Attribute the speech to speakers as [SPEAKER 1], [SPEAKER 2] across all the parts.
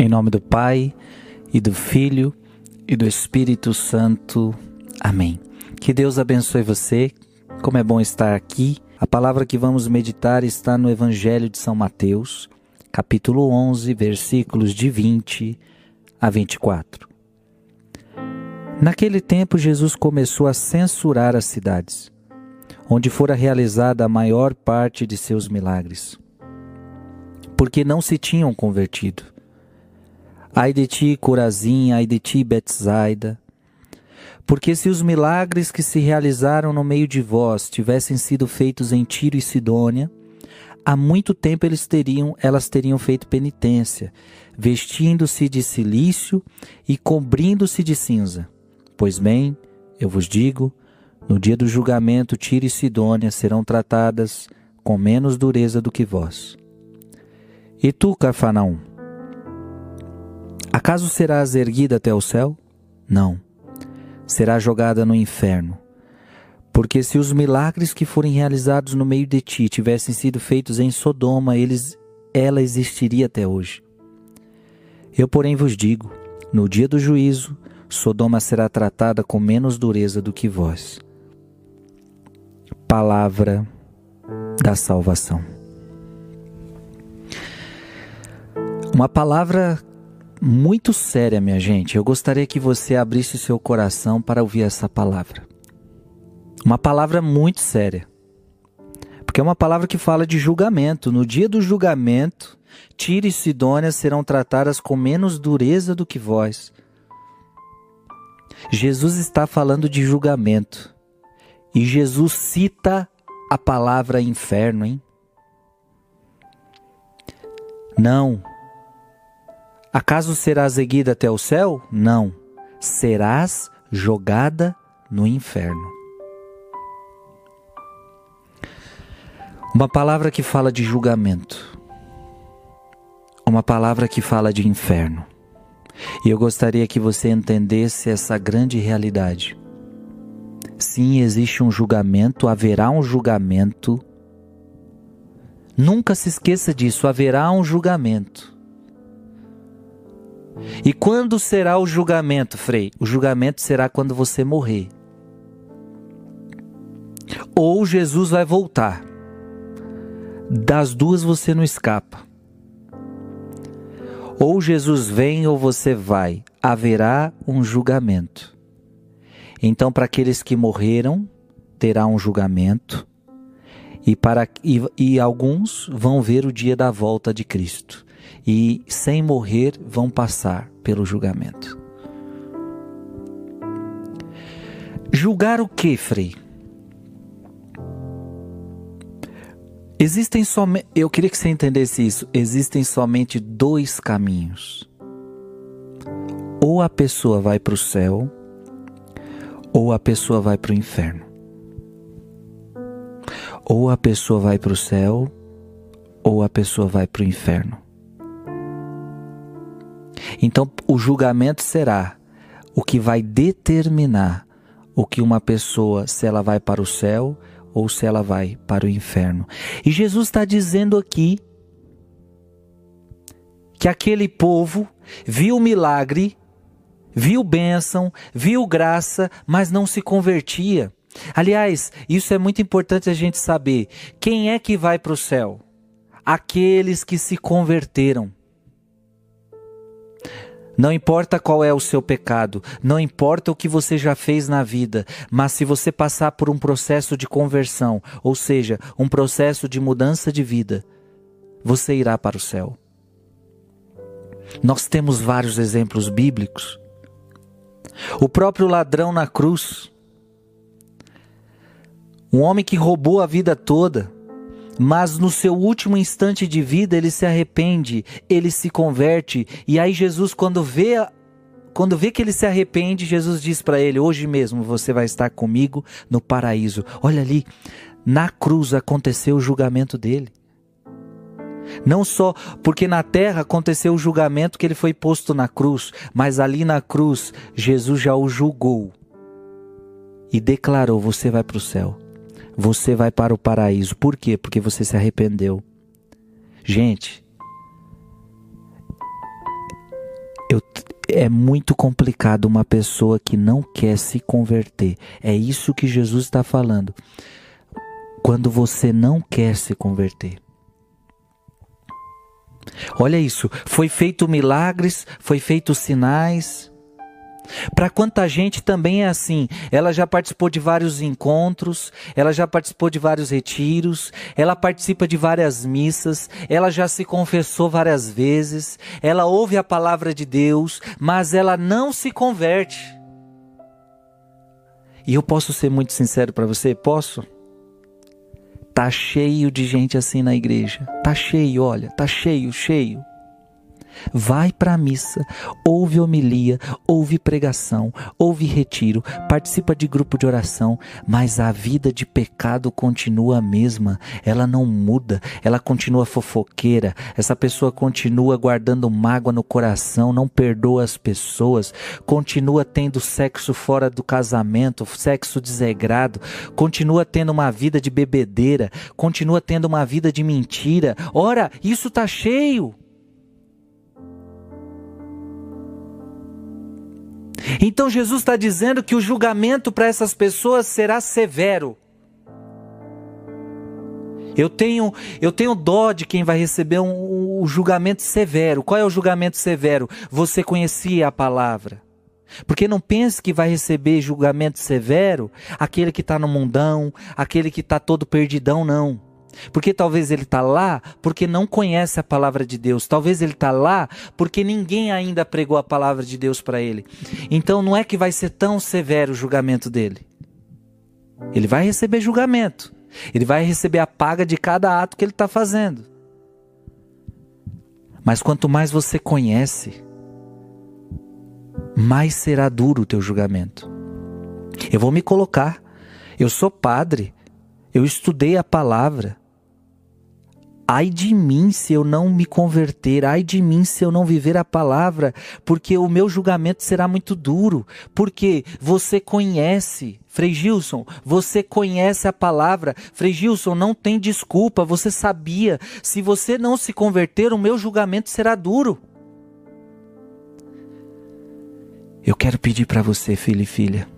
[SPEAKER 1] Em nome do Pai, e do Filho, e do Espírito Santo. Amém. Que Deus abençoe você. Como é bom estar aqui. A palavra que vamos meditar está no Evangelho de São Mateus, capítulo 11, versículos de 20 a 24. Naquele tempo, Jesus começou a censurar as cidades, onde fora realizada a maior parte de seus milagres, porque não se tinham convertido. Ai de ti, Corazim, ai de ti, Betsaida. Porque se os milagres que se realizaram no meio de vós tivessem sido feitos em Tiro e Sidônia, há muito tempo eles teriam, elas teriam feito penitência, vestindo-se de silício e cobrindo-se de cinza. Pois bem, eu vos digo, no dia do julgamento, Tiro e Sidônia serão tratadas com menos dureza do que vós. E tu, Cafarnaum, Acaso serás erguida até o céu? Não. Será jogada no inferno. Porque se os milagres que forem realizados no meio de ti tivessem sido feitos em Sodoma, eles, ela existiria até hoje. Eu, porém, vos digo: no dia do juízo, Sodoma será tratada com menos dureza do que vós. Palavra da salvação. Uma palavra muito séria, minha gente. Eu gostaria que você abrisse seu coração para ouvir essa palavra. Uma palavra muito séria. Porque é uma palavra que fala de julgamento. No dia do julgamento, Tiro e Sidônia serão tratadas com menos dureza do que vós. Jesus está falando de julgamento. E Jesus cita a palavra inferno, hein? Não, Acaso serás erguida até o céu? Não. Serás jogada no inferno. Uma palavra que fala de julgamento. Uma palavra que fala de inferno. E eu gostaria que você entendesse essa grande realidade. Sim, existe um julgamento, haverá um julgamento. Nunca se esqueça disso, haverá um julgamento. E quando será o julgamento, Frei? O julgamento será quando você morrer. Ou Jesus vai voltar. Das duas você não escapa. Ou Jesus vem ou você vai. Haverá um julgamento. Então, para aqueles que morreram, terá um julgamento. E, para, e, e alguns vão ver o dia da volta de Cristo e, sem morrer, vão passar pelo julgamento. Julgar o que, Frei? Existem somente. Eu queria que você entendesse isso. Existem somente dois caminhos. Ou a pessoa vai para o céu, ou a pessoa vai para o inferno. Ou a pessoa vai para o céu, ou a pessoa vai para o inferno. Então, o julgamento será o que vai determinar o que uma pessoa, se ela vai para o céu ou se ela vai para o inferno. E Jesus está dizendo aqui que aquele povo viu milagre, viu bênção, viu graça, mas não se convertia. Aliás, isso é muito importante a gente saber. Quem é que vai para o céu? Aqueles que se converteram. Não importa qual é o seu pecado, não importa o que você já fez na vida, mas se você passar por um processo de conversão, ou seja, um processo de mudança de vida, você irá para o céu. Nós temos vários exemplos bíblicos. O próprio ladrão na cruz, um homem que roubou a vida toda, mas no seu último instante de vida ele se arrepende, ele se converte, e aí Jesus quando vê quando vê que ele se arrepende, Jesus diz para ele: "Hoje mesmo você vai estar comigo no paraíso". Olha ali, na cruz aconteceu o julgamento dele. Não só porque na terra aconteceu o julgamento que ele foi posto na cruz, mas ali na cruz Jesus já o julgou e declarou: Você vai para o céu você vai para o paraíso. Por quê? Porque você se arrependeu. Gente, é muito complicado uma pessoa que não quer se converter. É isso que Jesus está falando. Quando você não quer se converter. Olha isso, foi feito milagres, foi feito sinais. Para quanta gente também é assim. Ela já participou de vários encontros, ela já participou de vários retiros, ela participa de várias missas, ela já se confessou várias vezes, ela ouve a palavra de Deus, mas ela não se converte. E eu posso ser muito sincero para você? Posso? Tá cheio de gente assim na igreja. Tá cheio, olha, tá cheio, cheio. Vai para a missa, ouve homilia, ouve pregação, ouve retiro, participa de grupo de oração, mas a vida de pecado continua a mesma, ela não muda, ela continua fofoqueira, essa pessoa continua guardando mágoa no coração, não perdoa as pessoas, continua tendo sexo fora do casamento, sexo desegrado, continua tendo uma vida de bebedeira, continua tendo uma vida de mentira. Ora, isso tá cheio. Então Jesus está dizendo que o julgamento para essas pessoas será severo. Eu tenho, eu tenho dó de quem vai receber um, um julgamento severo. Qual é o julgamento severo? Você conhecia a palavra. Porque não pense que vai receber julgamento severo aquele que está no mundão, aquele que está todo perdidão, não. Porque talvez ele está lá porque não conhece a palavra de Deus. Talvez ele está lá porque ninguém ainda pregou a palavra de Deus para ele. Então não é que vai ser tão severo o julgamento dele. Ele vai receber julgamento. Ele vai receber a paga de cada ato que ele está fazendo. Mas quanto mais você conhece, mais será duro o teu julgamento. Eu vou me colocar. Eu sou padre. Eu estudei a palavra. Ai de mim se eu não me converter, ai de mim se eu não viver a palavra, porque o meu julgamento será muito duro, porque você conhece, Frei Gilson, você conhece a palavra, Frei Gilson, não tem desculpa, você sabia, se você não se converter, o meu julgamento será duro. Eu quero pedir para você, filho e filha,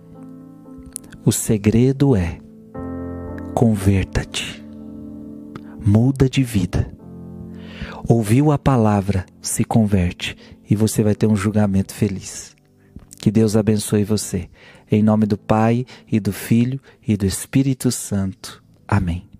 [SPEAKER 1] o segredo é converta-te muda de vida. Ouviu a palavra, se converte e você vai ter um julgamento feliz. Que Deus abençoe você. Em nome do Pai e do Filho e do Espírito Santo. Amém.